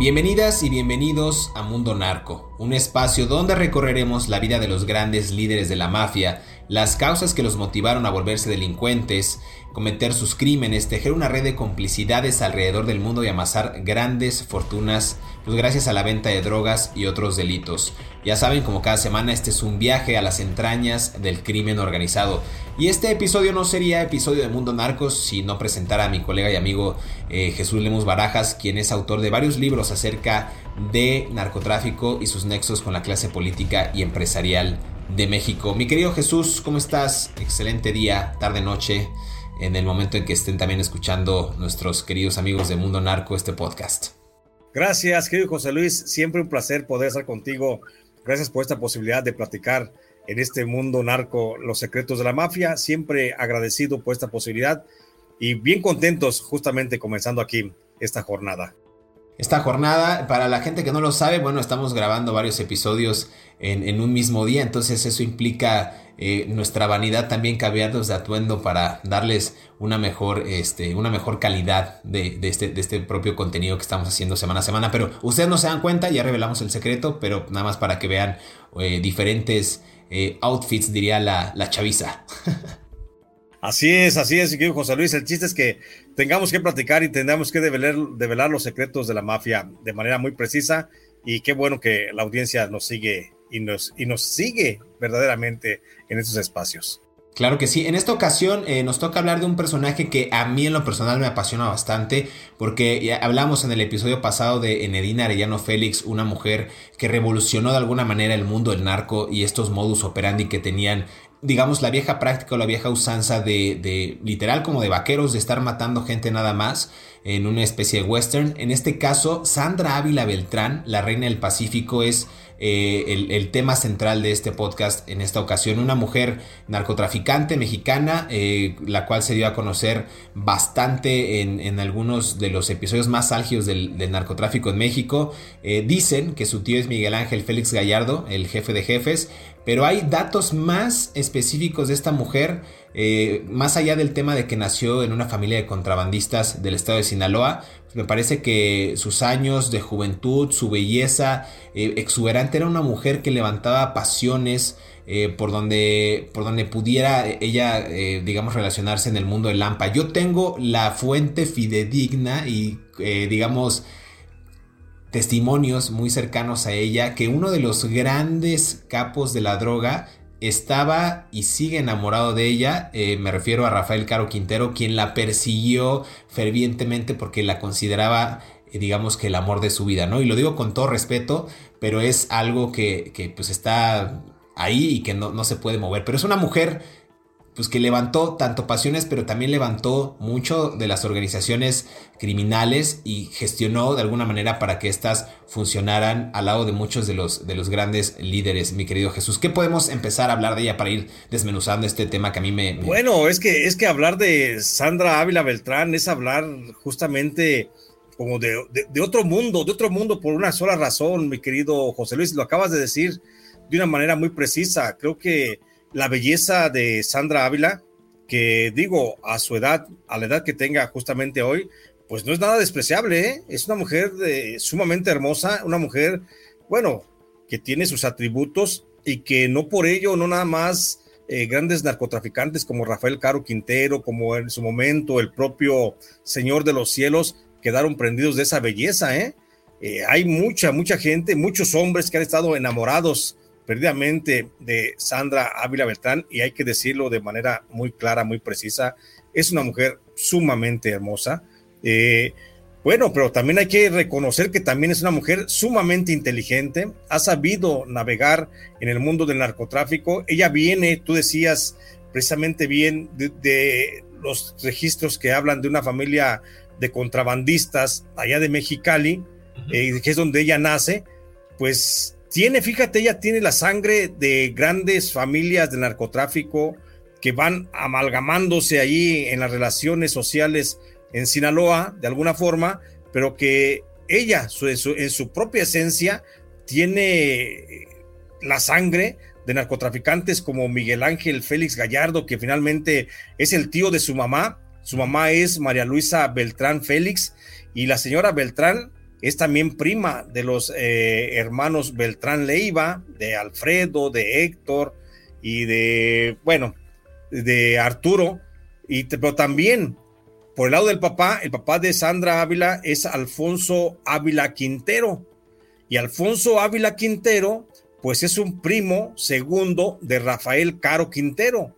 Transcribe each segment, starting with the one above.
Bienvenidas y bienvenidos a Mundo Narco, un espacio donde recorreremos la vida de los grandes líderes de la mafia, las causas que los motivaron a volverse delincuentes, cometer sus crímenes, tejer una red de complicidades alrededor del mundo y amasar grandes fortunas, pues gracias a la venta de drogas y otros delitos. Ya saben, como cada semana, este es un viaje a las entrañas del crimen organizado. Y este episodio no sería episodio de Mundo Narcos si no presentara a mi colega y amigo eh, Jesús Lemus Barajas, quien es autor de varios libros acerca de narcotráfico y sus nexos con la clase política y empresarial de México. Mi querido Jesús, ¿cómo estás? Excelente día, tarde, noche en el momento en que estén también escuchando nuestros queridos amigos de Mundo Narco este podcast. Gracias, querido José Luis. Siempre un placer poder estar contigo. Gracias por esta posibilidad de platicar en este mundo narco los secretos de la mafia. Siempre agradecido por esta posibilidad y bien contentos justamente comenzando aquí esta jornada. Esta jornada, para la gente que no lo sabe, bueno, estamos grabando varios episodios en, un mismo día, entonces eso implica eh, nuestra vanidad también cambiarlos de atuendo para darles una mejor, este, una mejor calidad de, este, de este propio contenido que estamos haciendo semana a semana. Pero ustedes no se dan cuenta, ya revelamos el secreto, pero nada más para que vean eh, diferentes eh, outfits, diría la, la chaviza. Así es, así es, José Luis. El chiste es que tengamos que platicar y tengamos que develar, los secretos de la mafia de manera muy precisa. Y qué bueno que la audiencia nos sigue y nos, y nos sigue verdaderamente en estos espacios. Claro que sí. En esta ocasión eh, nos toca hablar de un personaje que a mí en lo personal me apasiona bastante porque hablamos en el episodio pasado de Enedina Arellano Félix, una mujer que revolucionó de alguna manera el mundo del narco y estos modus operandi que tenían digamos, la vieja práctica o la vieja usanza de, de, literal como de vaqueros, de estar matando gente nada más en una especie de western. En este caso, Sandra Ávila Beltrán, la reina del Pacífico, es eh, el, tema central de este podcast en esta ocasión. Una mujer narcotraficante mexicana, eh, la cual se dio a conocer bastante en, algunos de los episodios más álgidos del, narcotráfico en México. Eh, dicen que su tío es Miguel Ángel Félix Gallardo, el jefe de jefes, pero hay datos más específicos de esta mujer, más allá del tema de que nació en una familia de contrabandistas del estado de Sinaloa, me parece que sus años de juventud, su belleza eh, exuberante, era una mujer que levantaba pasiones eh, por, donde, por donde pudiera ella, eh, digamos, relacionarse en el mundo del Lampa. Yo tengo la fuente fidedigna y, digamos, testimonios muy cercanos a ella que uno de los grandes capos de la droga estaba y sigue enamorado de ella. Eh, me refiero a Rafael Caro Quintero, quien la persiguió fervientemente porque la consideraba, eh, digamos que el amor de su vida, ¿no? Y lo digo con todo respeto, pero es algo que, que pues está ahí y que no, no se puede mover. Pero es una mujer pues que levantó tanto pasiones, pero también levantó mucho de las organizaciones criminales y gestionó de alguna manera para que éstas funcionaran al lado de muchos de los, de los grandes líderes, mi querido Jesús. ¿Qué podemos empezar a hablar de ella para ir desmenuzando este tema que a mí me... Bueno, es que, es que hablar de Sandra Ávila Beltrán es hablar justamente como de, de otro mundo, de otro mundo por una sola razón, mi querido José Luis, lo acabas de decir de una manera muy precisa. Creo que la belleza de Sandra Ávila, que digo, a su edad, a la edad que tenga justamente hoy, pues no es nada despreciable, ¿eh? es una mujer sumamente hermosa, una mujer, bueno, que tiene sus atributos y que no por ello, no nada más eh, grandes narcotraficantes como Rafael Caro Quintero, como en su momento el propio Señor de los Cielos, quedaron prendidos de esa belleza, ¿eh? ¿eh? hay mucha, mucha gente, muchos hombres que han estado enamorados perdidamente de Sandra Ávila Beltrán y hay que decirlo de manera muy clara, muy precisa, es una mujer sumamente hermosa, eh, bueno, pero también hay que reconocer que también es una mujer sumamente inteligente, ha sabido navegar en el mundo del narcotráfico. Ella viene, tú decías precisamente bien, de, los registros que hablan de una familia de contrabandistas allá de Mexicali, eh, que es donde ella nace, pues tiene, fíjate, ella tiene la sangre de grandes familias de narcotráfico que van amalgamándose allí en las relaciones sociales en Sinaloa, de alguna forma, pero que ella, en, su, propia esencia, tiene la sangre de narcotraficantes como Miguel Ángel Félix Gallardo, que finalmente es el tío de su mamá. Su mamá es María Luisa Beltrán Félix y la señora Beltrán es también prima de los eh, hermanos Beltrán Leiva, de Alfredo, de Héctor y de, bueno, de Arturo, y, pero también por el lado del papá, el papá de Sandra Ávila es Alfonso Ávila Quintero. Y Alfonso Ávila Quintero, pues es un primo segundo de Rafael Caro Quintero,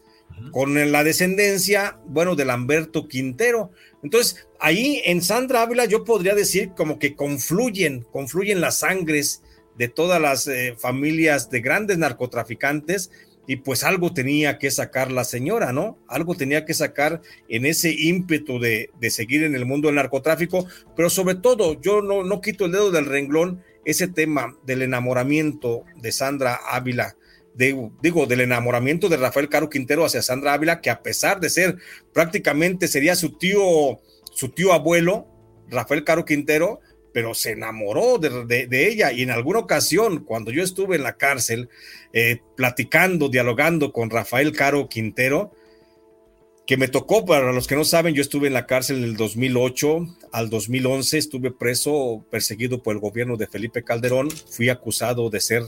con la descendencia, bueno, de Lamberto Quintero. Entonces, ahí en Sandra Ávila yo podría decir como que confluyen, confluyen las sangres de todas las eh, familias de grandes narcotraficantes y pues algo tenía que sacar la señora, ¿no? Algo tenía que sacar en ese ímpetu de, seguir en el mundo del narcotráfico, pero sobre todo, yo no, no quito el dedo del renglón, ese tema del enamoramiento de Sandra Ávila, digo, del enamoramiento de Rafael Caro Quintero hacia Sandra Ávila, que a pesar de ser prácticamente sería su tío, su tío abuelo, Rafael Caro Quintero, pero se enamoró de, ella. Y en alguna ocasión, cuando yo estuve en la cárcel, eh, platicando, dialogando con Rafael Caro Quintero, que me tocó, para los que no saben, yo estuve en la cárcel del 2008 al 2011, estuve preso, perseguido por el gobierno de Felipe Calderón, fui acusado de ser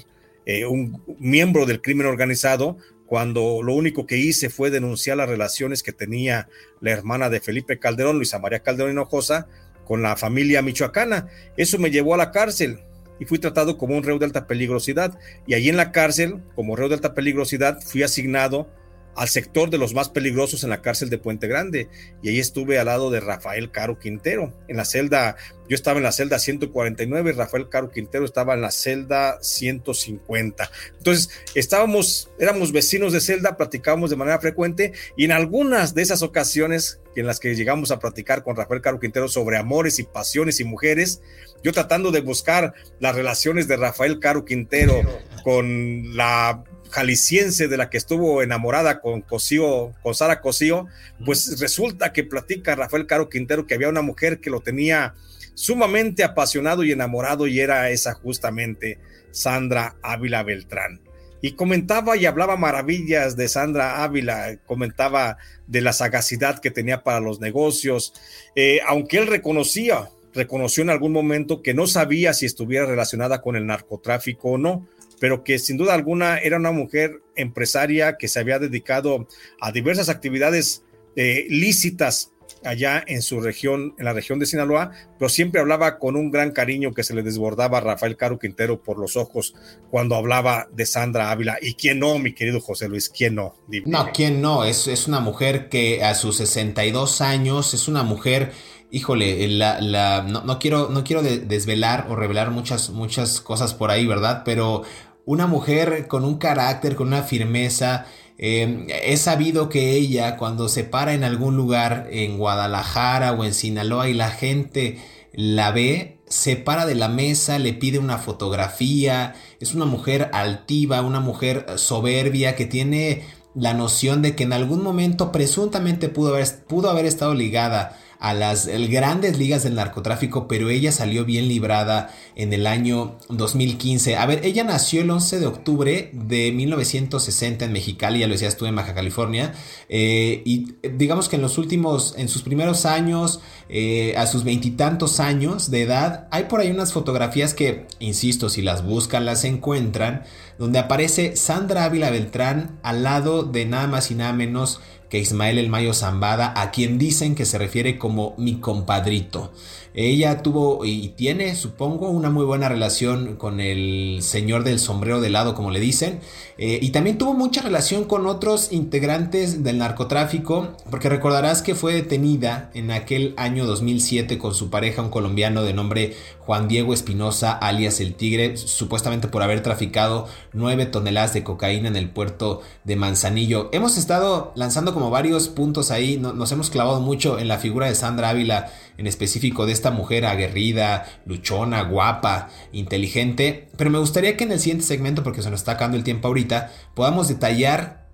eh, un miembro del crimen organizado, cuando lo único que hice fue denunciar las relaciones que tenía la hermana de Felipe Calderón, Luisa María Calderón Hinojosa, con la familia michoacana. Eso me llevó a la cárcel y fui tratado como un reo de alta peligrosidad. Y allí en la cárcel, como reo de alta peligrosidad, fui asignado al sector de los más peligrosos en la cárcel de Puente Grande. Y ahí estuve al lado de Rafael Caro Quintero. En la celda, yo estaba en la celda 149, Rafael Caro Quintero estaba en la celda 150. Entonces, estábamos, éramos vecinos de celda, platicábamos de manera frecuente y en algunas de esas ocasiones en las que llegamos a platicar con Rafael Caro Quintero sobre amores y pasiones y mujeres, yo tratando de buscar las relaciones de Rafael Caro Quintero con la jalisciense de la que estuvo enamorada con Cosío, con Sara Cosío, pues resulta que platica Rafael Caro Quintero que había una mujer que lo tenía sumamente apasionado y enamorado y era esa justamente Sandra Ávila Beltrán. Y comentaba y hablaba maravillas de Sandra Ávila, comentaba de la sagacidad que tenía para los negocios, eh, aunque él reconocía, reconoció en algún momento que no sabía si estuviera relacionada con el narcotráfico o no, pero que sin duda alguna era una mujer empresaria que se había dedicado a diversas actividades eh, lícitas allá en su región, en la región de Sinaloa, pero siempre hablaba con un gran cariño que se le desbordaba a Rafael Caro Quintero por los ojos cuando hablaba de Sandra Ávila. ¿Y quién no, mi querido José Luis? ¿Quién no? No, ¿quién no? Es, es una mujer que a sus 62 años es una mujer híjole, la, la, no, quiero, desvelar o revelar muchas, cosas por ahí, ¿verdad? Pero una mujer con un carácter, con una firmeza. Eh, he sabido que ella cuando se para en algún lugar en Guadalajara o en Sinaloa y la gente la ve, se para de la mesa, le pide una fotografía. Es una mujer altiva, una mujer soberbia que tiene la noción de que en algún momento presuntamente pudo haber estado ligada a las grandes ligas del narcotráfico, pero ella salió bien librada en el año 2015. A ver, ella nació el 11 de octubre de 1960 en Mexicali, ya lo decía, estuve en Baja California, eh, y digamos que en los últimos, en sus primeros años, eh, a sus veintitantos años de edad, hay por ahí unas fotografías que, insisto, si las buscan, las encuentran, donde aparece Sandra Ávila Beltrán al lado de nada más y nada menos que Ismael El Mayo Zambada, a quien dicen que se refiere como mi compadrito. Ella tuvo y tiene, supongo, una muy buena relación con el señor del sombrero de lado, como le dicen, eh, y también tuvo mucha relación con otros integrantes del narcotráfico, porque recordarás que fue detenida en aquel año 2007 con su pareja, un colombiano de nombre Juan Diego Espinosa, alias El Tigre, supuestamente por haber traficado 9 toneladas de cocaína en el puerto de Manzanillo. Hemos estado lanzando como varios puntos ahí, nos hemos clavado mucho en la figura de Sandra Ávila, en específico de esta mujer aguerrida, luchona, guapa, inteligente, pero me gustaría que en el siguiente segmento, porque se nos está acabando el tiempo ahorita, podamos detallar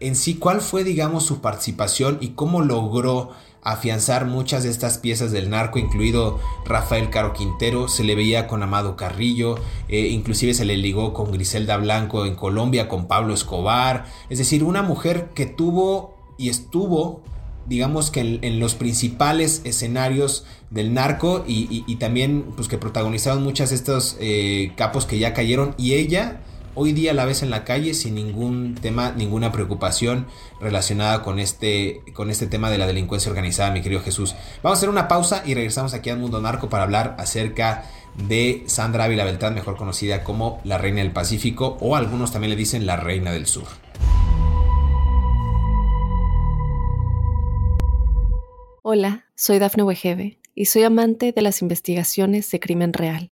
en sí cuál fue, digamos, su participación y cómo logró afianzar muchas de estas piezas del narco, incluido Rafael Caro Quintero, se le veía con Amado Carrillo, eh, inclusive se le ligó con Griselda Blanco en Colombia, con Pablo Escobar, es decir, una mujer que tuvo y estuvo digamos que en, los principales escenarios del narco y, también pues que protagonizaron muchas de estos eh, capos que ya cayeron. Y ella hoy día la ves en la calle sin ningún tema, ninguna preocupación relacionada con este, con este tema de la delincuencia organizada, mi querido Jesús. Vamos a hacer una pausa y regresamos aquí al Mundo Narco para hablar acerca de Sandra Ávila Beltrán, mejor conocida como la Reina del Pacífico o algunos también le dicen la Reina del Sur. Hola, soy Dafne Wegebe y soy amante de las investigaciones de crimen real.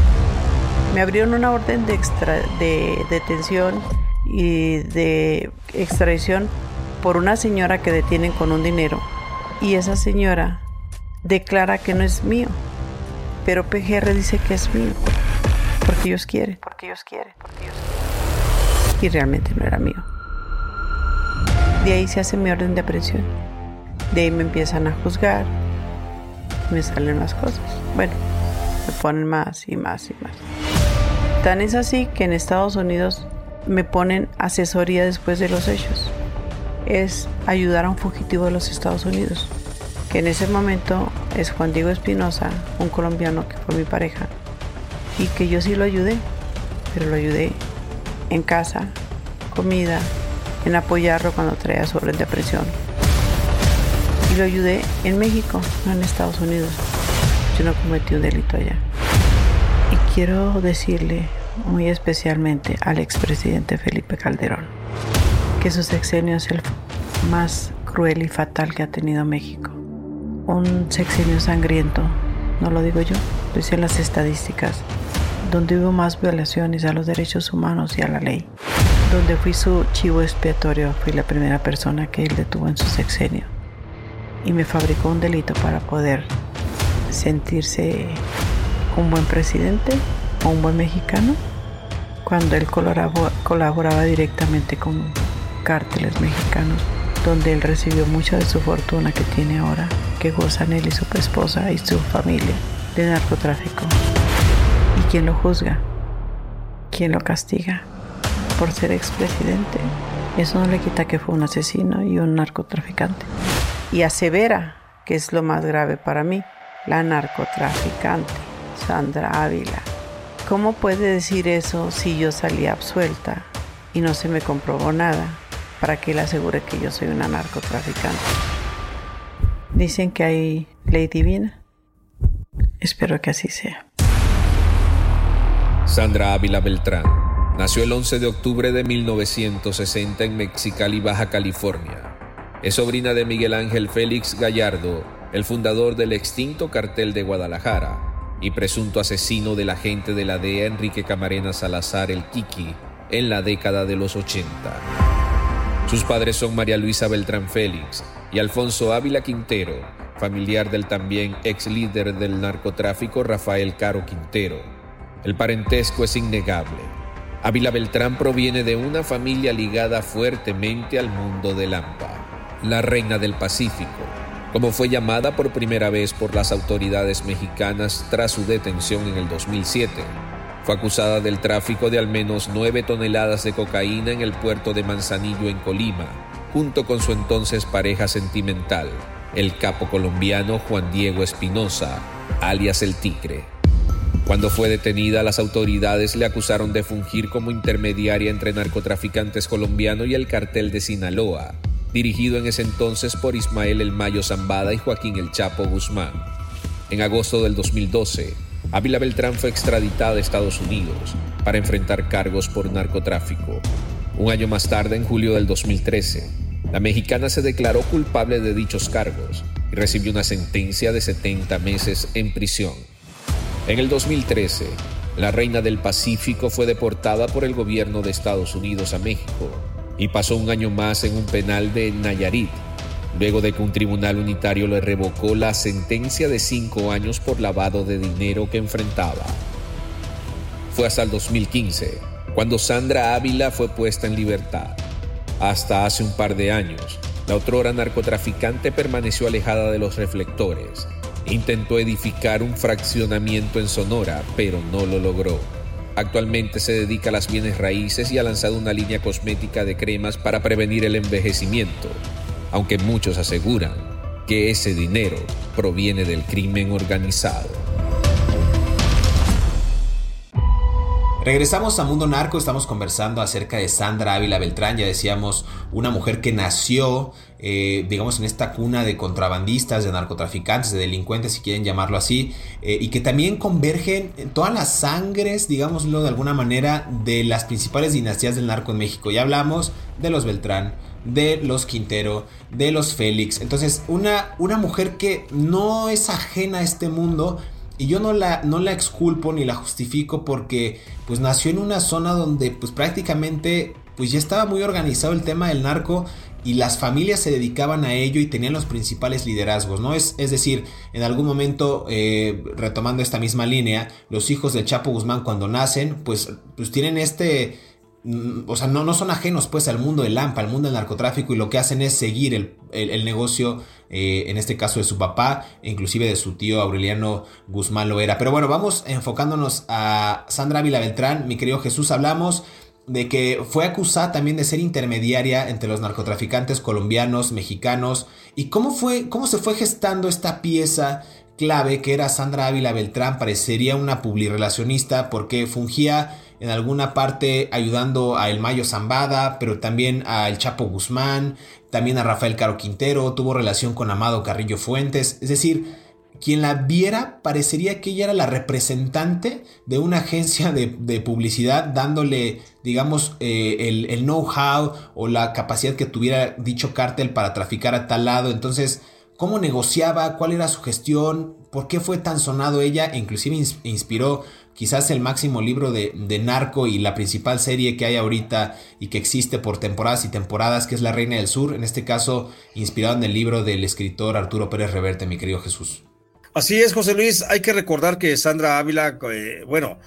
Me abrieron una orden de, de detención y de extradición por una señora que detienen con un dinero. Y esa señora declara que no es mío. Pero PGR dice que es mío. Porque ellos quieren. Porque ellos quieren. Porque ellos quieren. Y realmente no era mío. De ahí se hace mi orden de aprehensión. De ahí me empiezan a juzgar me salen más cosas. Bueno, me ponen más y más y más. Tan es así que en Estados Unidos me ponen asesoría después de los hechos. Es ayudar a un fugitivo de los Estados Unidos, que en ese momento es Juan Diego Espinosa, un colombiano que fue mi pareja, y que yo sí lo ayudé, pero lo ayudé en casa, comida, en apoyarlo cuando traía orden de presión y lo ayudé en México, no en Estados Unidos. Yo no cometí un delito allá. Y quiero decirle muy especialmente al expresidente Felipe Calderón que su sexenio es el más cruel y fatal que ha tenido México. Un sexenio sangriento, no lo digo yo, lo dicen las estadísticas, donde hubo más violaciones a los derechos humanos y a la ley, donde fui su chivo expiatorio, fui la primera persona que él detuvo en su sexenio y me fabricó un delito para poder sentirse un buen presidente o un buen mexicano cuando él colaboraba, directamente con cárteles mexicanos donde él recibió mucha de su fortuna que tiene ahora, que gozan él y su esposa y su familia de narcotráfico. ¿Y quién lo juzga? ¿Quién lo castiga? Por ser expresidente. Eso no le quita que fue un asesino y un narcotraficante y asevera, que es lo más grave para mí, la narcotraficante Sandra Ávila. ¿Cómo puede decir eso si yo salí absuelta y no se me comprobó nada para que él asegure que yo soy una narcotraficante? Dicen que hay ley divina. Espero que así sea. Sandra Ávila Beltrán nació el 11 de octubre de 1960 en Mexicali, Baja California es sobrina de Miguel Ángel Félix Gallardo, el fundador del extinto cartel de Guadalajara, y presunto asesino del agente de la DEA Enrique Camarena Salazar el Kiki en la década de los 80. Sus padres son María Luisa Beltrán Félix y Alfonso Ávila Quintero, familiar del también ex líder del narcotráfico Rafael Caro Quintero. El parentesco es innegable. Ávila Beltrán proviene de una familia ligada fuertemente al mundo del AMPA, la reina del Pacífico, como fue llamada por primera vez por las autoridades mexicanas tras su detención en el 2007. Fue acusada del tráfico de al menos 9 toneladas de cocaína en el puerto de Manzanillo en Colima, junto con su entonces pareja sentimental, el capo colombiano Juan Diego Espinosa, alias el Tigre. Cuando fue detenida, las autoridades le acusaron de fungir como intermediaria entre narcotraficantes colombianos y el cartel de Sinaloa, dirigido en ese entonces por Ismael El Mayo Zambada y Joaquín El Chapo Guzmán. En agosto del 2012, Ávila Beltrán fue extraditada a Estados Unidos para enfrentar cargos por narcotráfico. Un año más tarde, en julio del 2013, la mexicana se declaró culpable de dichos cargos y recibió una sentencia de 70 meses en prisión. En el 2013, la reina del Pacífico fue deportada por el gobierno de Estados Unidos a México y pasó un año más en un penal de Nayarit, luego de que un tribunal unitario le revocó la sentencia de cinco años por lavado de dinero que enfrentaba. Fue hasta el 2015 cuando Sandra Ávila fue puesta en libertad. Hasta hace un par de años, la otrora narcotraficante permaneció alejada de los reflectores. Intentó edificar un fraccionamiento en Sonora, pero no lo logró. Actualmente se dedica a las bienes raíces y ha lanzado una línea cosmética de cremas para prevenir el envejecimiento, aunque muchos aseguran que ese dinero proviene del crimen organizado. Regresamos a Mundo Narco, estamos conversando acerca de Sandra Ávila Beltrán, ya decíamos, una mujer que nació, eh, digamos, en esta cuna de contrabandistas, de narcotraficantes, de delincuentes, si quieren llamarlo así, eh, y que también convergen en todas las sangres, digámoslo de alguna manera, de las principales dinastías del narco en México. Ya hablamos de los Beltrán, de los Quintero, de los Félix. Entonces, una, una mujer que no es ajena a este mundo, y yo no la, no la exculpo ni la justifico porque pues nació en una zona donde pues prácticamente pues ya estaba muy organizado el tema del narco y las familias se dedicaban a ello y tenían los principales liderazgos, ¿no? Es, es decir, en algún momento, eh, retomando esta misma línea, los hijos del Chapo Guzmán cuando nacen, pues, pues tienen este Mm, o sea, no, no son ajenos pues al mundo del AMPA, al mundo del narcotráfico y lo que hacen es seguir el, negocio, eh, en este caso de su papá, e inclusive de su tío Aureliano Guzmán Loera. Pero bueno, vamos enfocándonos a Sandra Ávila Beltrán, mi querido Jesús, hablamos de que fue acusada también de ser intermediaria entre los narcotraficantes colombianos, mexicanos, y cómo fue, cómo se fue gestando esta pieza clave que era Sandra Ávila Beltrán, parecería una publirelacionista porque fungía en alguna parte ayudando a El Mayo Zambada, pero también a El Chapo Guzmán, también a Rafael Caro Quintero, tuvo relación con Amado Carrillo Fuentes, es decir, quien la viera parecería que ella era la representante de una agencia de, publicidad dándole, digamos, eh, el, know-how o la capacidad que tuviera dicho cártel para traficar a tal lado. Entonces, ¿cómo negociaba? ¿Cuál era su gestión? ¿Por qué fue tan sonado ella? E inclusive inspiró quizás el máximo libro de, narco y la principal serie que hay ahorita y que existe por temporadas y temporadas, que es La Reina del Sur, en este caso inspirado en el libro del escritor Arturo Pérez Reverte, mi querido Jesús. Así es, José Luis. Hay que recordar que Sandra Ávila, eh, bueno,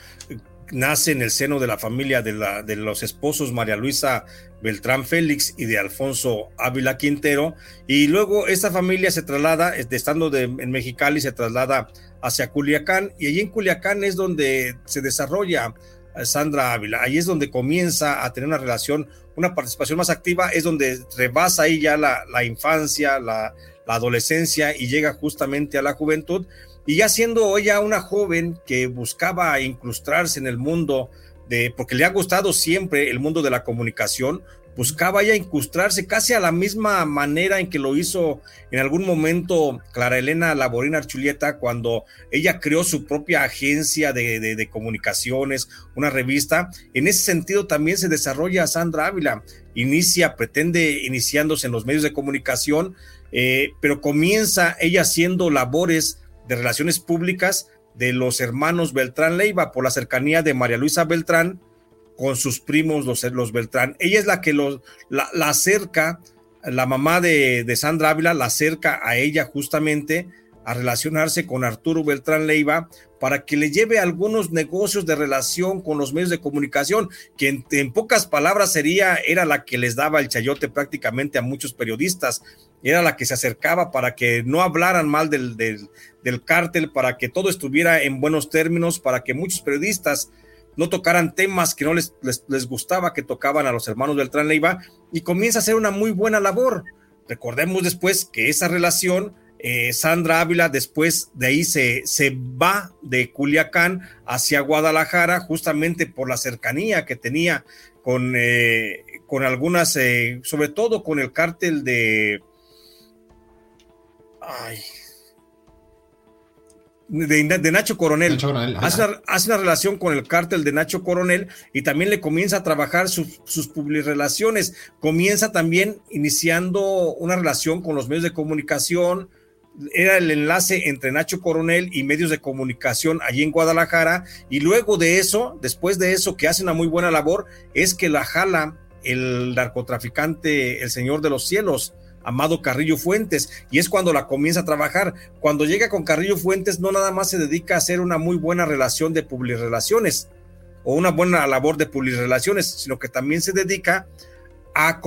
nace en el seno de la familia de, la, de los esposos María Luisa Beltrán Félix y de Alfonso Ávila Quintero. Y luego esta familia se traslada, estando de, en Mexicali, se traslada hacia Culiacán. Y allí en Culiacán es donde se desarrolla eh, Sandra Ávila. Ahí es donde comienza a tener una relación, una participación más activa. Es donde rebasa ahí ya la, la infancia, la, la adolescencia y llega justamente a la juventud. Y ya siendo ella una joven que buscaba incrustarse en el mundo de, porque le ha gustado siempre el mundo de la comunicación, buscaba ya incrustarse casi a la misma manera en que lo hizo en algún momento Clara Elena Laborina Archulieta cuando ella creó su propia agencia de, de, comunicaciones, una revista. En ese sentido también se desarrolla Sandra Ávila. Inicia, pretende iniciándose en los medios de comunicación, eh, pero comienza ella haciendo labores de relaciones públicas de los hermanos Beltrán Leiva por la cercanía de María Luisa Beltrán con sus primos los, los Beltrán. Ella es la que los, la, acerca, la mamá de, de, Sandra Ávila la acerca a ella justamente a relacionarse con Arturo Beltrán Leiva para que le lleve algunos negocios de relación con los medios de comunicación, que en, pocas palabras sería, era la que les daba el chayote prácticamente a muchos periodistas, era la que se acercaba para que no hablaran mal del, del, cártel, para que todo estuviera en buenos términos, para que muchos periodistas no tocaran temas que no les, les, gustaba que tocaban a los hermanos Beltrán Leiva y comienza a hacer una muy buena labor. Recordemos después que esa relación, eh, Sandra Ávila después de ahí se, se va de Culiacán hacia Guadalajara justamente por la cercanía que tenía con, eh, con algunas, eh, sobre todo con el cártel de... Ay, de, Nacho Coronel. hace, una, relación con el cártel de Nacho Coronel y también le comienza a trabajar sus, sus relaciones. Comienza también iniciando una relación con los medios de comunicación. Era el enlace entre Nacho Coronel y medios de comunicación allí en Guadalajara. Y luego de eso, después de eso, que hace una muy buena labor, es que la jala el narcotraficante, el Señor de los Cielos Amado Carrillo Fuentes, y es cuando la comienza a trabajar. Cuando llega con Carrillo Fuentes, no nada más se dedica a hacer una muy buena relación de relaciones o una buena labor de relaciones, sino que también se dedica a,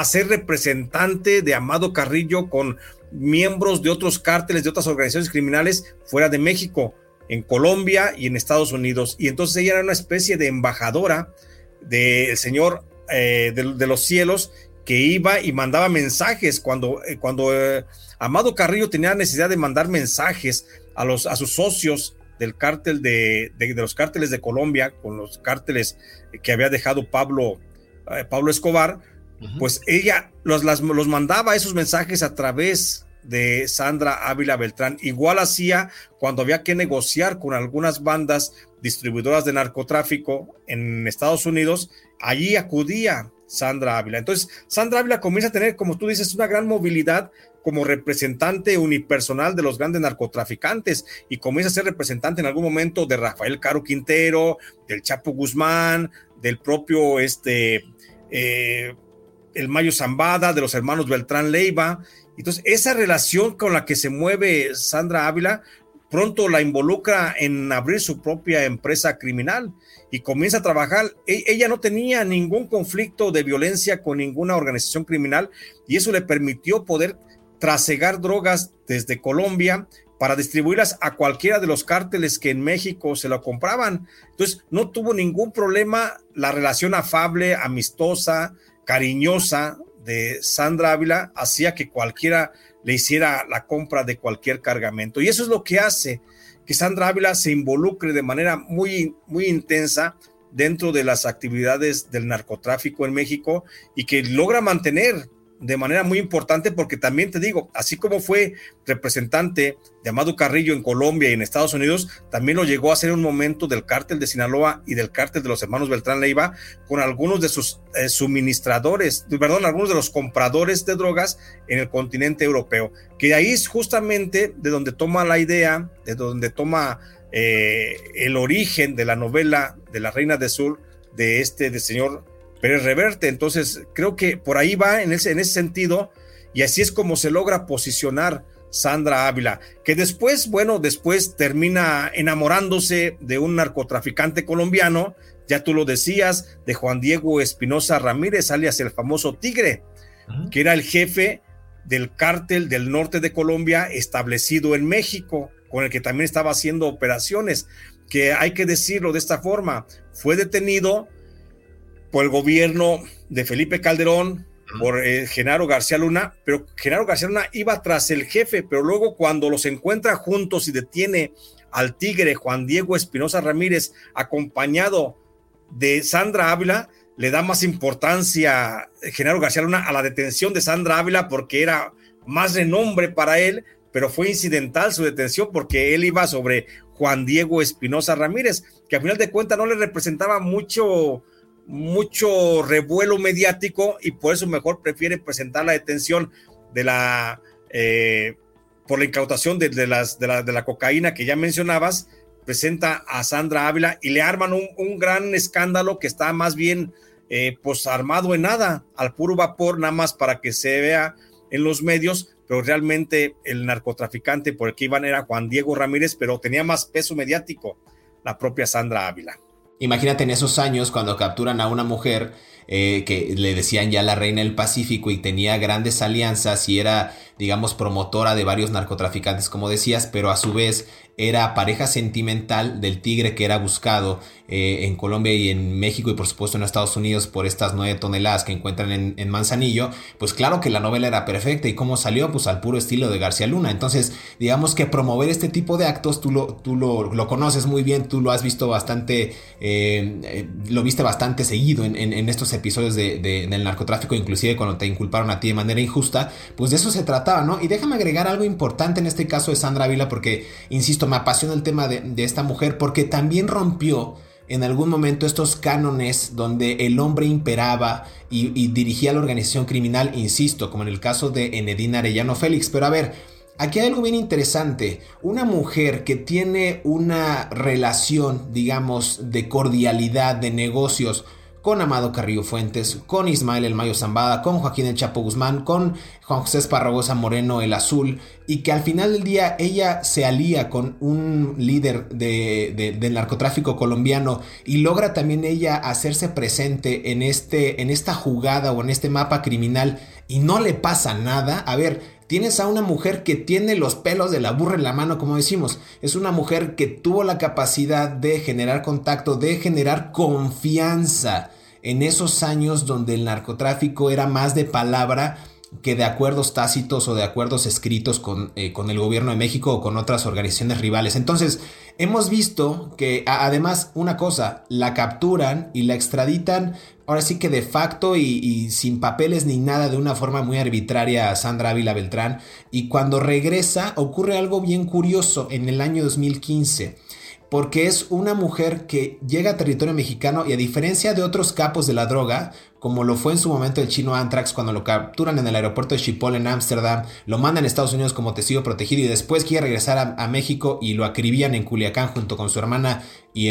a, ser representante de Amado Carrillo con miembros de otros cárteles, de otras organizaciones criminales fuera de México, en Colombia y en Estados Unidos. Y entonces ella era una especie de embajadora del Señor eh, de, los cielos que iba y mandaba mensajes cuando, eh, cuando eh, Amado Carrillo tenía necesidad de mandar mensajes a, los, a sus socios del cártel de, de, los cárteles de Colombia, con los cárteles que había dejado Pablo, eh, Pablo Escobar, pues ella los, las, los mandaba esos mensajes a través de Sandra Ávila Beltrán. Igual hacía cuando había que negociar con algunas bandas distribuidoras de narcotráfico en Estados Unidos, allí acudía Sandra Ávila. Entonces, Sandra Ávila comienza a tener, como tú dices, una gran movilidad como representante unipersonal de los grandes narcotraficantes y comienza a ser representante en algún momento de Rafael Caro Quintero, del Chapo Guzmán, del propio este, eh, el Mayo Zambada, de los hermanos Beltrán Leiva. Entonces, esa relación con la que se mueve Sandra Ávila pronto la involucra en abrir su propia empresa criminal y comienza a trabajar. E, ella no tenía ningún conflicto de violencia con ninguna organización criminal y eso le permitió poder trasegar drogas desde Colombia para distribuirlas a cualquiera de los cárteles que en México se lo compraban. Entonces, no tuvo ningún problema la relación afable, amistosa, cariñosa de Sandra Ávila hacía que cualquiera le hiciera la compra de cualquier cargamento. Y eso es lo que hace que Sandra Ávila se involucre de manera muy, muy intensa dentro de las actividades del narcotráfico en México y que logra mantener de manera muy importante porque también te digo, así como fue representante de Amado Carrillo en Colombia y en Estados Unidos, también lo llegó a ser un momento del cártel de Sinaloa y del cártel de los hermanos Beltrán Leiva con algunos de sus eh, suministradores, perdón, algunos de los compradores de drogas en el continente europeo, que ahí es justamente de donde toma la idea, de donde toma eh, el origen de la novela de la Reina de Sur de este señor Pérez Reverte. Entonces, creo que por ahí va en ese, en ese sentido, y así es como se logra posicionar Sandra Ávila, que después, bueno, después termina enamorándose de un narcotraficante colombiano, ya tú lo decías, de Juan Diego Espinosa Ramírez, alias el famoso Tigre, que era el jefe del cártel del norte de Colombia establecido en México, con el que también estaba haciendo operaciones, que hay que decirlo de esta forma, fue detenido por el gobierno de Felipe Calderón, por eh, Genaro García Luna, pero Genaro García Luna iba tras el jefe, pero luego cuando los encuentra juntos y detiene al tigre Juan Diego Espinosa Ramírez, acompañado de Sandra Ávila, le da más importancia Genaro García Luna a la detención de Sandra Ávila porque era más renombre para él, pero fue incidental su detención porque él iba sobre Juan Diego Espinosa Ramírez, que a final de cuentas no le representaba mucho mucho revuelo mediático y por eso mejor prefiere presentar la detención de la, eh, por la incautación de, las, de, la, cocaína que ya mencionabas, presenta a Sandra Ávila y le arman un, gran escándalo que está más bien eh, pues armado en nada, al puro vapor, nada más para que se vea en los medios, pero realmente el narcotraficante por el que iban era Juan Diego Ramírez, pero tenía más peso mediático la propia Sandra Ávila. Imagínate en esos años cuando capturan a una mujer eh, que le decían ya la reina del Pacífico y tenía grandes alianzas y era, digamos, promotora de varios narcotraficantes, como decías, pero a su vez era pareja sentimental del tigre que era buscado eh, en Colombia y en México y por supuesto en Estados Unidos por estas nueve toneladas que encuentran en, Manzanillo, pues claro que la novela era perfecta y cómo salió, pues al puro estilo de García Luna. Entonces, digamos que promover este tipo de actos, tú lo, tú lo, conoces muy bien, tú lo has visto bastante, eh, eh, lo viste bastante seguido en, estos episodios de, del narcotráfico, inclusive cuando te inculparon a ti de manera injusta, pues de eso se Y déjame agregar algo importante en este caso de Sandra Vila, porque, insisto, me apasiona el tema de, de esta mujer, porque también rompió en algún momento estos cánones donde el hombre imperaba y, dirigía la organización criminal, insisto, como en el caso de Enedina Arellano Félix. Pero a ver, aquí hay algo bien interesante. Una mujer que tiene una relación, digamos, de cordialidad, de negocios, con Amado Carrillo Fuentes, con Ismael El Mayo Zambada, con Joaquín El Chapo Guzmán, con Juan José Esparragosa Moreno El Azul, y que al final del día ella se alía con un líder de, del narcotráfico colombiano y logra también ella hacerse presente en, este, en esta jugada o en este mapa criminal y no le pasa nada. A ver, Tienes a una mujer que tiene los pelos de la burra en la mano, como decimos. Es una mujer que tuvo la capacidad de generar contacto, de generar confianza en esos años donde el narcotráfico era más de palabra que de acuerdos tácitos o de acuerdos escritos con, eh, con, el gobierno de México o con otras organizaciones rivales. Entonces, hemos visto que además una cosa, la capturan y la extraditan ahora sí que de facto y, sin papeles ni nada de una forma muy arbitraria a Sandra Ávila Beltrán. Y cuando regresa ocurre algo bien curioso en el año 2015 porque es una mujer que llega a territorio mexicano y a diferencia de otros capos de la droga, como lo fue en su momento el chino Antrax cuando lo capturan en el aeropuerto de Schiphol en Ámsterdam, lo mandan a Estados Unidos como testigo protegido y después quiere regresar a, México y lo acribían en Culiacán junto con su hermana y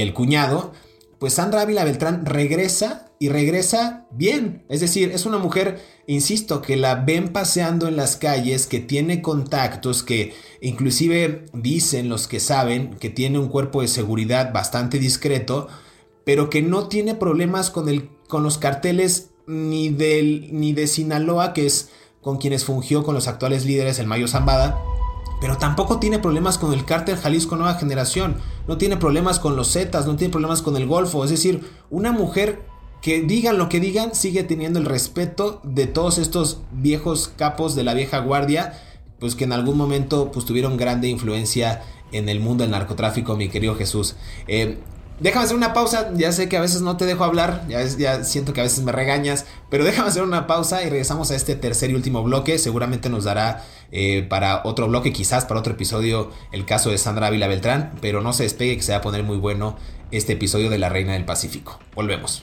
el cuñado, pues Sandra Ávila Beltrán regresa y regresa bien. Es decir, es una mujer, insisto, que la ven paseando en las calles, que tiene contactos, que inclusive dicen los que saben que tiene un cuerpo de seguridad bastante discreto, pero que no tiene problemas con, el, con los carteles ni, del, ni de Sinaloa, que es con quienes fungió con los actuales líderes, el Mayo Zambada pero tampoco tiene problemas con el cártel Jalisco Nueva Generación, no tiene problemas con los Zetas, no tiene problemas con el Golfo, es decir, una mujer que digan lo que digan sigue teniendo el respeto de todos estos viejos capos de la vieja guardia, pues que en algún momento pues tuvieron grande influencia en el mundo del narcotráfico, mi querido Jesús. Eh, Déjame hacer una pausa, ya sé que a veces no te dejo hablar, ya, siento que a veces me regañas, pero déjame hacer una pausa y regresamos a este tercer y último bloque. Seguramente nos dará eh, para otro bloque, quizás para otro episodio, el caso de Sandra Ávila Beltrán, pero no se despegue que se va a poner muy bueno este episodio de La Reina del Pacífico. Volvemos.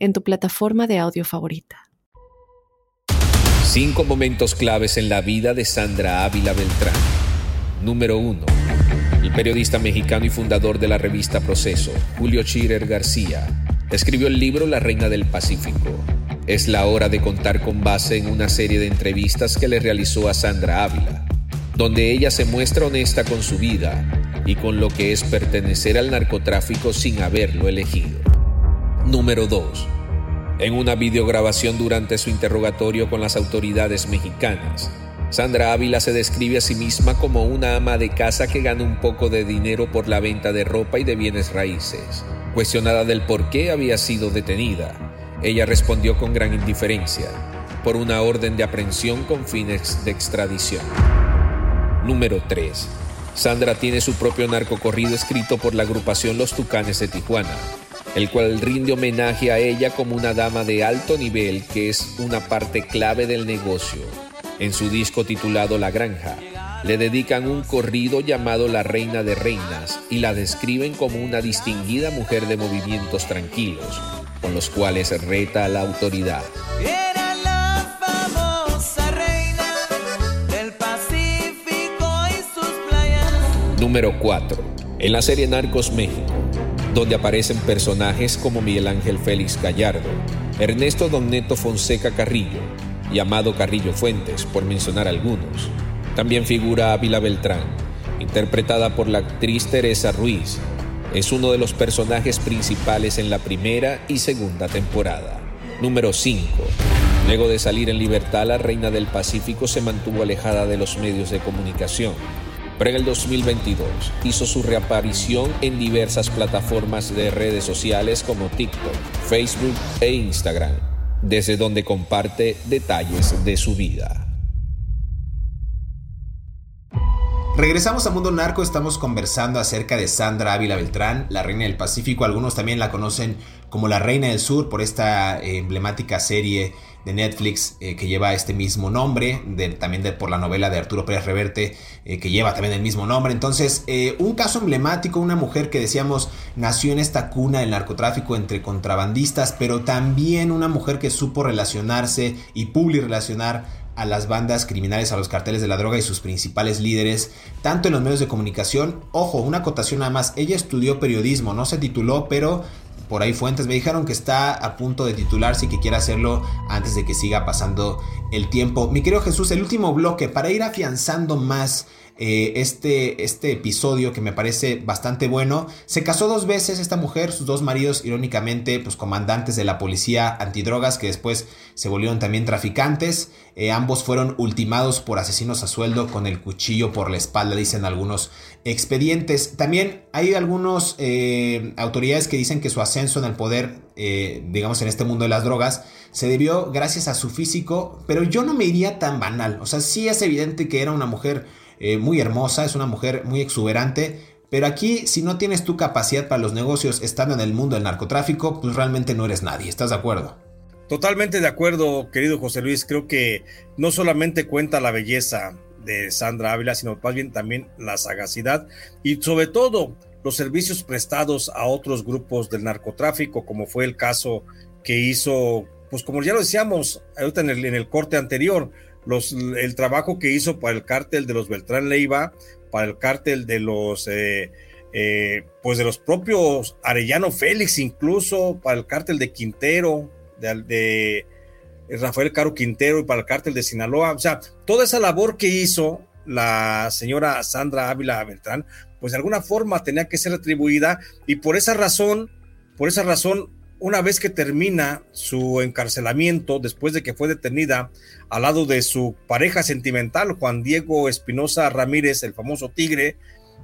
en tu plataforma de audio favorita. Cinco momentos claves en la vida de Sandra Ávila Beltrán. Número 1. El periodista mexicano y fundador de la revista Proceso, Julio Chirer García, escribió el libro La Reina del Pacífico. Es la hora de contar con base en una serie de entrevistas que le realizó a Sandra Ávila, donde ella se muestra honesta con su vida y con lo que es pertenecer al narcotráfico sin haberlo elegido. Número 2 en una videograbación durante su interrogatorio con las autoridades mexicanas. Sandra Ávila se describe a sí misma como una ama de casa que gana un poco de dinero por la venta de ropa y de bienes raíces. Cuestionada del por qué había sido detenida, ella respondió con gran indiferencia. por una orden de aprehensión con fines de extradición. Número 3. Sandra tiene su propio narcocorrido escrito por la agrupación Los Tucanes de Tijuana, el cual rinde homenaje a ella como una dama de alto nivel que es una parte clave del negocio. En su disco titulado La Granja, le dedican un corrido llamado La Reina de Reinas y la describen como una distinguida mujer de movimientos tranquilos, con los cuales reta a la autoridad. Número 4. En la serie Narcos México, donde aparecen personajes como Miguel Ángel Félix Gallardo, Ernesto Don Neto Fonseca Carrillo y Amado Carrillo Fuentes, por mencionar algunos. También figura Ávila Beltrán, interpretada por la actriz Teresa Ruiz. Es uno de los personajes principales en la primera y segunda temporada. Número 5. Luego de salir en libertad, la reina del Pacífico se mantuvo alejada de los medios de comunicación. Pero en el 2022 hizo su reaparición en diversas plataformas de redes sociales como TikTok, Facebook e Instagram, desde donde comparte detalles de su vida. Regresamos a Mundo Narco, estamos conversando acerca de Sandra Ávila Beltrán, la reina del Pacífico. Algunos también la conocen como la reina del sur por esta eh, emblemática serie de Netflix eh, que lleva este mismo nombre, de, también de, por la novela de Arturo Pérez Reverte eh, que lleva también el mismo nombre. Entonces, un caso emblemático, una mujer que decíamos nació en esta cuna del narcotráfico entre contrabandistas, pero también una mujer que supo relacionarse y publi relacionar a las bandas criminales, a los carteles de la droga y sus principales líderes, tanto en los medios de comunicación. Ojo, una acotación nada más, ella estudió periodismo, no se tituló, pero por ahí fuentes me dijeron que está a punto de titularse y que quiere hacerlo antes de que siga pasando el tiempo. Mi querido Jesús, el último bloque, para ir afianzando más eh, este, este episodio que me parece bastante bueno. Se casó dos veces esta mujer, sus dos maridos irónicamente pues comandantes de la policía antidrogas que después se volvieron también traficantes. Eh, ambos fueron ultimados por asesinos a sueldo con el cuchillo por la espalda, dicen algunos expedientes. También hay algunas eh, autoridades que dicen que su ascenso en el poder, digamos en este mundo de las drogas, se debió gracias a su físico, pero yo no me iría tan banal. O sea, sí es evidente que era una mujer eh, muy hermosa, es una mujer muy exuberante, pero aquí si no tienes tu capacidad para los negocios estando en el mundo del narcotráfico, pues realmente no eres nadie, ¿estás de acuerdo? Totalmente de acuerdo, querido José Luis. Creo que no solamente cuenta la belleza de Sandra Ávila, sino más bien también la sagacidad y sobre todo los servicios prestados a otros grupos del narcotráfico, como fue el caso que hizo, pues como ya lo decíamos ahorita en el, en el corte anterior, el trabajo que hizo para el cártel de los Beltrán Leiva, para el cártel de los, eh, eh, pues de los propios Arellano Félix, incluso para el cártel de Quintero, de, Rafael Caro Quintero y para el cártel de Sinaloa. O sea, toda esa labor que hizo la señora Sandra Ávila Beltrán, pues de alguna forma tenía que ser atribuida y por esa razón, por esa razón, una vez que termina su encarcelamiento, después de que fue detenida al lado de su pareja sentimental, Juan Diego Espinosa Ramírez, el famoso Tigre,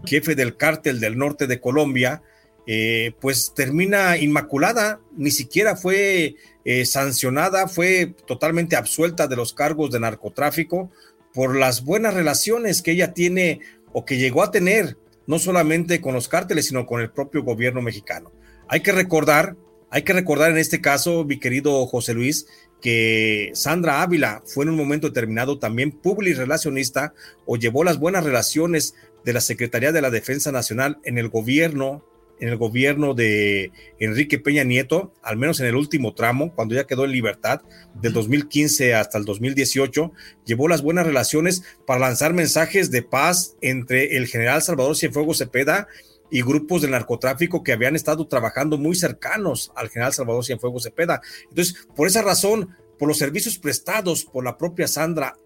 jefe del cártel del norte de Colombia, eh, pues termina inmaculada, ni siquiera fue eh, sancionada, fue totalmente absuelta de los cargos de narcotráfico por las buenas relaciones que ella tiene o que llegó a tener, no solamente con los cárteles, sino con el propio gobierno mexicano. Hay que recordar, hay que recordar en este caso, mi querido José Luis, que Sandra Ávila fue en un momento determinado también public relacionista o llevó las buenas relaciones de la Secretaría de la Defensa Nacional en el gobierno en el gobierno de Enrique Peña Nieto, al menos en el último tramo, cuando ya quedó en libertad, del 2015 hasta el 2018, llevó las buenas relaciones para lanzar mensajes de paz entre el general Salvador Cienfuegos Cepeda y grupos de narcotráfico que habían estado trabajando muy cercanos al general Salvador Cienfuegos Cepeda. Entonces, por esa razón, por los servicios prestados por la propia Sandra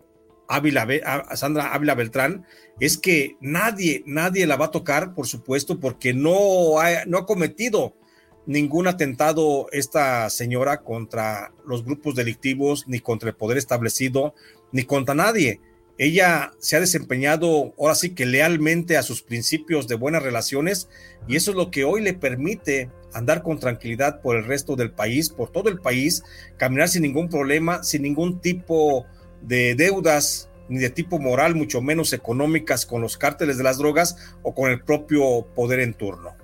Ávila, Sandra Ávila Beltrán, es que nadie, nadie la va a tocar, por supuesto, porque no ha, no ha cometido ningún atentado esta señora contra los grupos delictivos, ni contra el poder establecido, ni contra nadie ella se ha desempeñado ahora sí que lealmente a sus principios de buenas relaciones y eso es lo que hoy le permite andar con tranquilidad por el resto del país, por todo el país, caminar sin ningún problema, sin ningún tipo de deudas ni de tipo moral, mucho menos económicas con los cárteles de las drogas o con el propio poder en turno.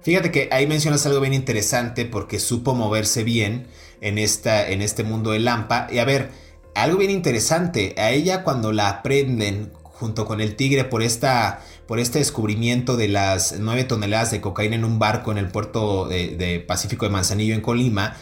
Fíjate que ahí mencionas algo bien interesante porque supo moverse bien en, esta, en este mundo de Lampa. Y a ver, algo bien interesante, a ella cuando la aprenden junto con el tigre por, esta, por este descubrimiento de las 9 toneladas de cocaína en un barco en el puerto de, Pacífico de Manzanillo en Colima,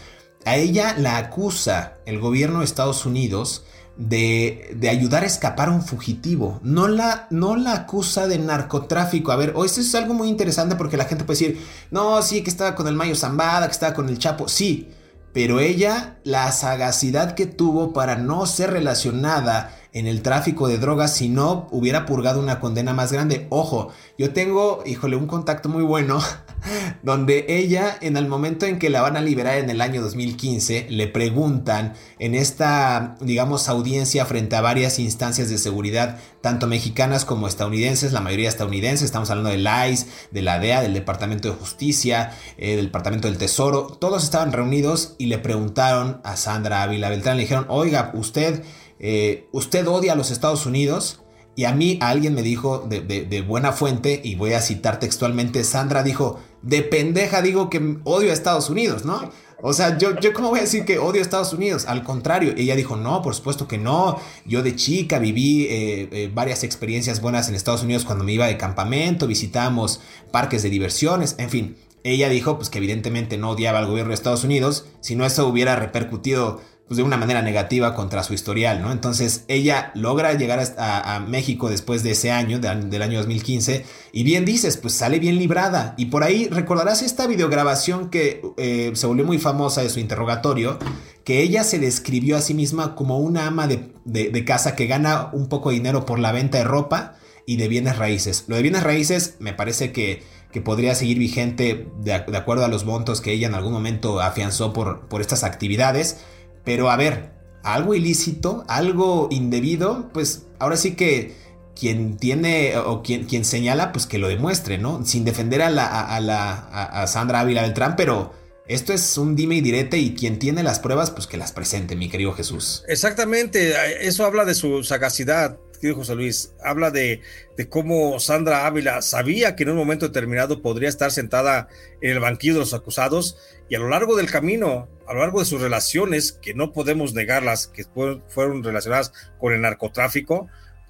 a ella la acusa el gobierno de Estados Unidos de, de, ayudar a escapar a un fugitivo. No la, no la acusa de narcotráfico. A ver, o esto es algo muy interesante porque la gente puede decir, no, sí, que estaba con el Mayo Zambada, que estaba con el Chapo. Sí, pero ella, la sagacidad que tuvo para no ser relacionada en el tráfico de drogas si no hubiera purgado una condena más grande. Ojo, yo tengo, híjole, un contacto muy bueno donde ella en el momento en que la van a liberar en el año 2015 le preguntan en esta, digamos, audiencia frente a varias instancias de seguridad, tanto mexicanas como estadounidenses, la mayoría estadounidenses, estamos hablando del ICE, de la DEA, del Departamento de Justicia, eh, del Departamento del Tesoro, todos estaban reunidos y le preguntaron a Sandra Ávila Beltrán, le dijeron, oiga, usted eh, usted odia a los Estados Unidos. Y a mí alguien me dijo de, buena fuente, y voy a citar textualmente, Sandra dijo, de pendeja digo que odio a Estados Unidos, ¿no? O sea, yo, yo cómo voy a decir que odio a Estados Unidos. Al contrario, ella dijo, no, por supuesto que no. Yo de chica viví eh, eh, varias experiencias buenas en Estados Unidos cuando me iba de campamento, visitamos parques de diversiones, en fin. Ella dijo, pues que evidentemente no odiaba al gobierno de Estados Unidos, si no eso hubiera repercutido pues, de una manera negativa contra su historial, ¿no? Entonces ella logra llegar a, México después de ese año, del año 2015, y bien dices, pues sale bien librada. Y por ahí recordarás esta videograbación que eh, se volvió muy famosa de su interrogatorio, que ella se describió a sí misma como una ama de, casa que gana un poco de dinero por la venta de ropa y de bienes raíces. Lo de bienes raíces me parece que, que podría seguir vigente de, acuerdo a los montos que ella en algún momento afianzó por, por estas actividades. Pero a ver, algo ilícito, algo indebido, pues ahora sí que quien tiene o quien, quien señala, pues que lo demuestre, ¿no? Sin defender a, la, a, la, a Sandra Ávila Beltrán, pero esto es un dime y direte y quien tiene las pruebas, pues que las presente, mi querido Jesús. Exactamente, eso habla de su sagacidad, querido José Luis. Habla de, de cómo Sandra Ávila sabía que en un momento determinado podría estar sentada en el banquillo de los acusados y a lo largo del camino, a lo largo de sus relaciones, que no podemos negarlas, que fueron relacionadas con el narcotráfico,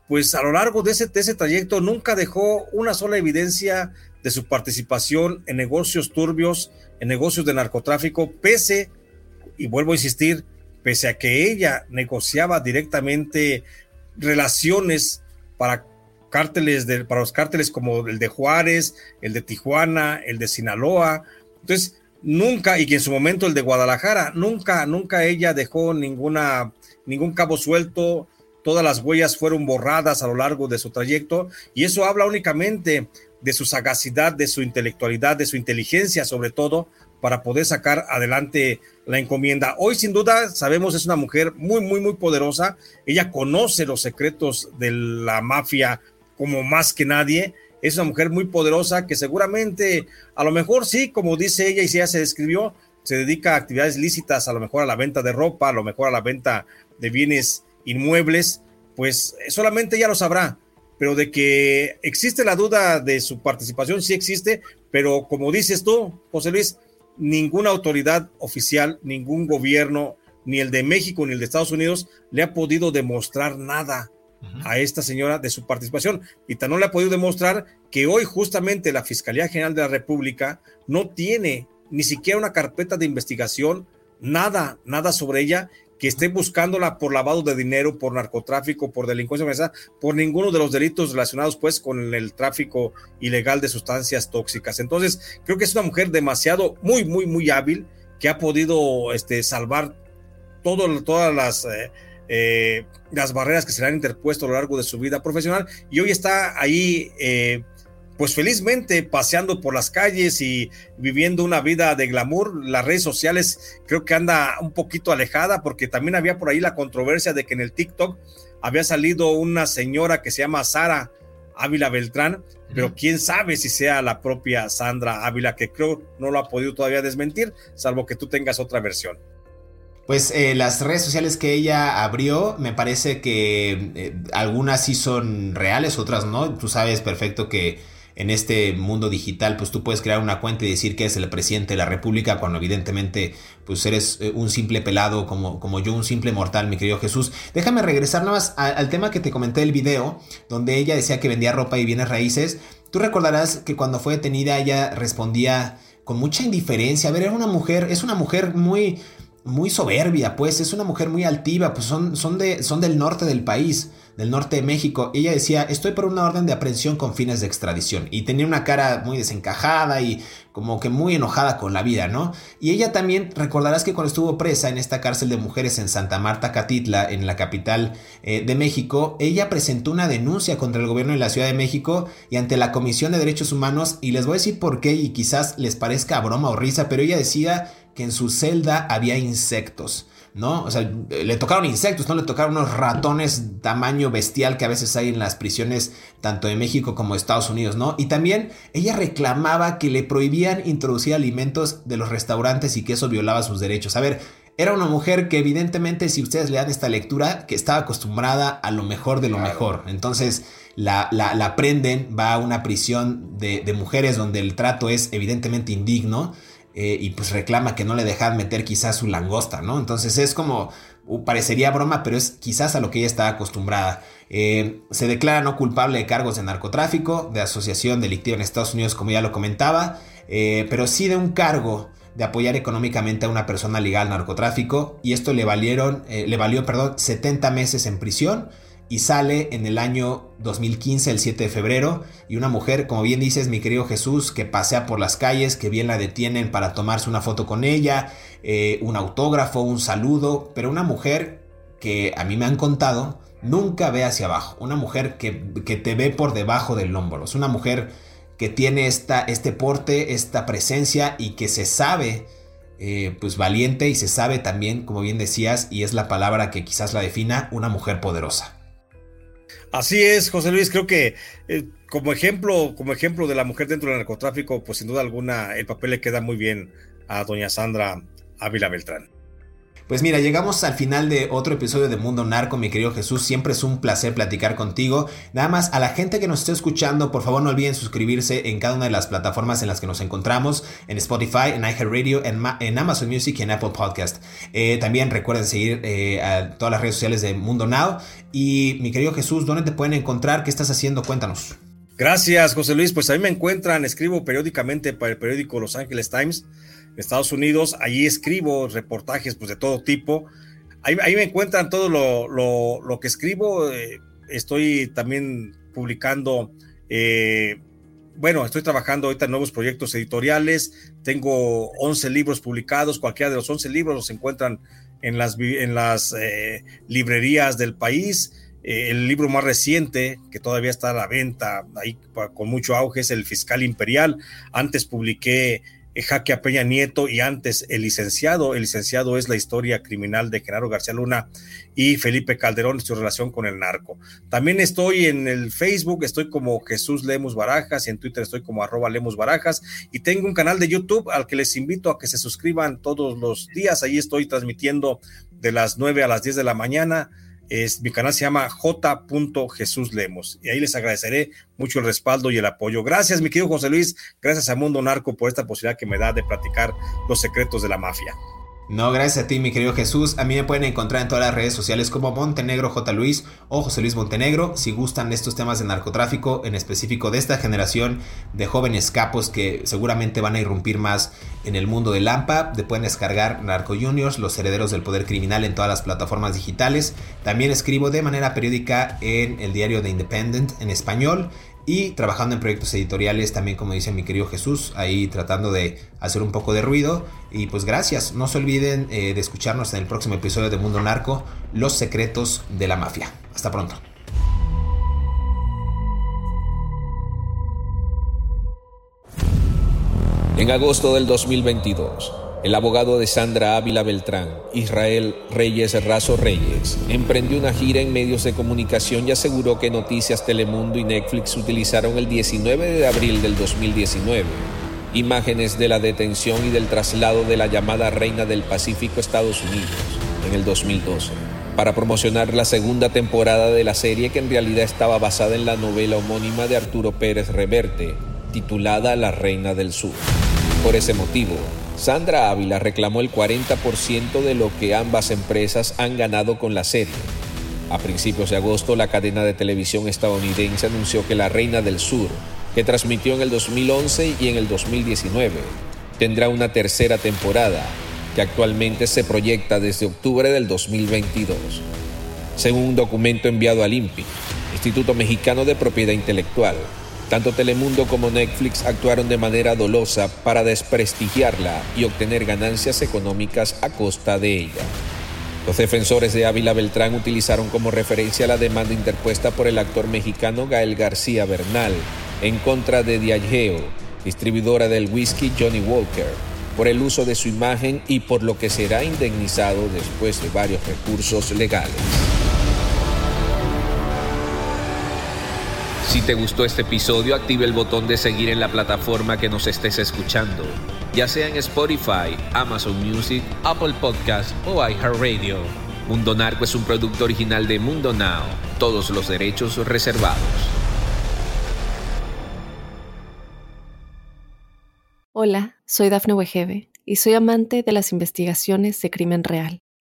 pues a lo largo de ese, de ese trayecto nunca dejó una sola evidencia de su participación en negocios turbios, en negocios de narcotráfico, pese, y vuelvo a insistir, pese a que ella negociaba directamente relaciones para cárteles de, para los cárteles como el de Juárez, el de Tijuana, el de Sinaloa. Entonces, nunca, y que en su momento el de Guadalajara, nunca, nunca ella dejó ninguna, ningún cabo suelto, todas las huellas fueron borradas a lo largo de su trayecto, y eso habla únicamente de su sagacidad, de su intelectualidad, de su inteligencia sobre todo, para poder sacar adelante la encomienda. Hoy sin duda sabemos es una mujer muy, muy, muy poderosa. Ella conoce los secretos de la mafia como más que nadie. Es una mujer muy poderosa que seguramente, a lo mejor sí, como dice ella y si ella se describió, se dedica a actividades lícitas, a lo mejor a la venta de ropa, a lo mejor a la venta de bienes inmuebles, pues solamente ella lo sabrá pero de que existe la duda de su participación, sí existe, pero como dices tú, José Luis, ninguna autoridad oficial, ningún gobierno, ni el de México ni el de Estados Unidos, le ha podido demostrar nada a esta señora de su participación. Y tan no le ha podido demostrar que hoy justamente la Fiscalía General de la República no tiene ni siquiera una carpeta de investigación, nada, nada sobre ella, que esté buscándola por lavado de dinero, por narcotráfico, por delincuencia organizada, por ninguno de los delitos relacionados pues con el tráfico ilegal de sustancias tóxicas. Entonces, creo que es una mujer demasiado, muy, muy, muy hábil, que ha podido este, salvar todas las... Eh, eh, las barreras que se le han interpuesto a lo largo de su vida profesional y hoy está ahí eh, pues felizmente paseando por las calles y viviendo una vida de glamour. Las redes sociales creo que anda un poquito alejada porque también había por ahí la controversia de que en el TikTok había salido una señora que se llama Sara Ávila Beltrán, pero quién sabe si sea la propia Sandra Ávila, que creo no lo ha podido todavía desmentir, salvo que tú tengas otra versión. Pues eh, las redes sociales que ella abrió, me parece que eh, algunas sí son reales, otras no. Tú sabes perfecto que en este mundo digital, pues tú puedes crear una cuenta y decir que es el presidente de la República, cuando evidentemente pues eres eh, un simple pelado como, como yo, un simple mortal, mi querido Jesús. Déjame regresar nada más al, tema que te comenté del video, donde ella decía que vendía ropa y bienes raíces. Tú recordarás que cuando fue detenida ella respondía con mucha indiferencia. A ver, era una mujer, es una mujer muy, muy soberbia, pues es una mujer muy altiva, pues son, son, de, son del norte del país del norte de México. Ella decía, estoy por una orden de aprehensión con fines de extradición. Y tenía una cara muy desencajada y como que muy enojada con la vida, ¿no? Y ella también, recordarás que cuando estuvo presa en esta cárcel de mujeres en Santa Marta, Catitla, en la capital eh, de México, ella presentó una denuncia contra el gobierno de la Ciudad de México y ante la Comisión de Derechos Humanos. Y les voy a decir por qué y quizás les parezca broma o risa, pero ella decía que en su celda había insectos. ¿No? O sea, le tocaron insectos, no le tocaron unos ratones tamaño bestial que a veces hay en las prisiones tanto de México como de Estados Unidos, ¿no? Y también ella reclamaba que le prohibían introducir alimentos de los restaurantes y que eso violaba sus derechos. A ver, era una mujer que evidentemente si ustedes le dan esta lectura, que estaba acostumbrada a lo mejor de lo mejor. Entonces la, la, prenden, va a una prisión de, de mujeres donde el trato es evidentemente indigno. Eh, y pues reclama que no le dejan meter quizás su langosta, ¿no? Entonces es como, parecería broma, pero es quizás a lo que ella está acostumbrada. Eh, se declara no culpable de cargos de narcotráfico, de asociación delictiva en Estados Unidos, como ya lo comentaba, eh, pero sí de un cargo de apoyar económicamente a una persona legal narcotráfico y esto le valieron, le valió, perdón, 70 meses en prisión y sale en el año 2015, el 7 de febrero, y una mujer, como bien dices, mi querido Jesús, que pasea por las calles, que bien la detienen para tomarse una foto con ella, eh, un autógrafo, un saludo, pero una mujer que a mí me han contado, nunca ve hacia abajo, una mujer que, te ve por debajo del hombro, es una mujer que tiene esta, este porte, esta presencia y que se sabe... Eh, pues valiente y se sabe también, como bien decías, y es la palabra que quizás la defina, una mujer poderosa. Así es, José Luis, creo que eh, como ejemplo, como ejemplo de la mujer dentro del narcotráfico, pues sin duda alguna el papel le queda muy bien a doña Sandra Ávila Beltrán. Pues mira, llegamos al final de otro episodio de Mundo Narco, mi querido Jesús. Siempre es un placer platicar contigo. Nada más, a la gente que nos esté escuchando, por favor no olviden suscribirse en cada una de las plataformas en las que nos encontramos, en Spotify, en iHeartRadio, en, en Amazon Music y en Apple Podcast. Eh, también recuerden seguir eh, a todas las redes sociales de Mundo Now. Y mi querido Jesús, ¿dónde te pueden encontrar? ¿Qué estás haciendo? Cuéntanos. Gracias, José Luis. Pues ahí me encuentran, escribo periódicamente para el periódico Los Angeles Times. Estados Unidos. Allí escribo reportajes pues, de todo tipo. Ahí, me encuentran todo lo, que escribo. Eh, estoy también publicando, eh, bueno, estoy trabajando ahorita en nuevos proyectos editoriales. Tengo 11 libros publicados. Cualquiera de los 11 libros los encuentran en las, eh, librerías del país. el libro más reciente, que todavía está a la venta, ahí con mucho auge, es El Fiscal Imperial. Antes publiqué Jaque a Peña Nieto y antes el licenciado. El licenciado es la historia criminal de Genaro García Luna y Felipe Calderón, su relación con el narco. También estoy en el Facebook, estoy como Jesús Lemos Barajas y en Twitter estoy como arroba Lemos Barajas y tengo un canal de YouTube al que les invito a que se suscriban todos los días. Ahí estoy transmitiendo de las 9 a las 10 de la mañana es, mi canal se llama J. Jesús Lemos y ahí les agradeceré mucho el respaldo y el apoyo. Gracias, mi querido José Luis. Gracias a Mundo Narco por esta posibilidad que me da de platicar los secretos de la mafia. No, gracias a ti, mi querido Jesús. A mí me pueden encontrar en todas las redes sociales como Montenegro J. Luis o José Luis Montenegro. Si gustan estos temas de narcotráfico, en específico de esta generación de jóvenes capos que seguramente van a irrumpir más en el mundo del AMPA, te pueden descargar Narco Juniors, los herederos del poder criminal en todas las plataformas digitales. También escribo de manera periódica en el diario The Independent en español y trabajando en proyectos editoriales también como dice mi querido Jesús, ahí tratando de hacer un poco de ruido y pues gracias, no se olviden eh, de escucharnos en el próximo episodio de Mundo Narco, Los secretos de la mafia. Hasta pronto. En agosto del 2022, El abogado de Sandra Ávila Beltrán, Israel Reyes Razo Reyes, emprendió una gira en medios de comunicación y aseguró que Noticias Telemundo y Netflix utilizaron el 19 de abril del 2019 imágenes de la detención y del traslado de la llamada Reina del Pacífico Estados Unidos en el 2012 para promocionar la segunda temporada de la serie que en realidad estaba basada en la novela homónima de Arturo Pérez Reverte, titulada La Reina del Sur. Por ese motivo, Sandra Ávila reclamó el 40% de lo que ambas empresas han ganado con la serie. A principios de agosto, la cadena de televisión estadounidense anunció que La Reina del Sur, que transmitió en el 2011 y en el 2019, tendrá una tercera temporada, que actualmente se proyecta desde octubre del 2022. Según un documento enviado al INPI, Instituto Mexicano de Propiedad Intelectual, tanto Telemundo como Netflix actuaron de manera dolosa para desprestigiarla y obtener ganancias económicas a costa de ella. Los defensores de Ávila Beltrán utilizaron como referencia la demanda interpuesta por el actor mexicano Gael García Bernal en contra de Diageo, distribuidora del whisky Johnny Walker, por el uso de su imagen y por lo que será indemnizado después de varios recursos legales. Si te gustó este episodio, active el botón de seguir en la plataforma que nos estés escuchando, ya sea en Spotify, Amazon Music, Apple Podcast o iHeartRadio. Mundo Narco es un producto original de Mundo Now, todos los derechos reservados. Hola, soy Dafne Wegebe y soy amante de las investigaciones de crimen real.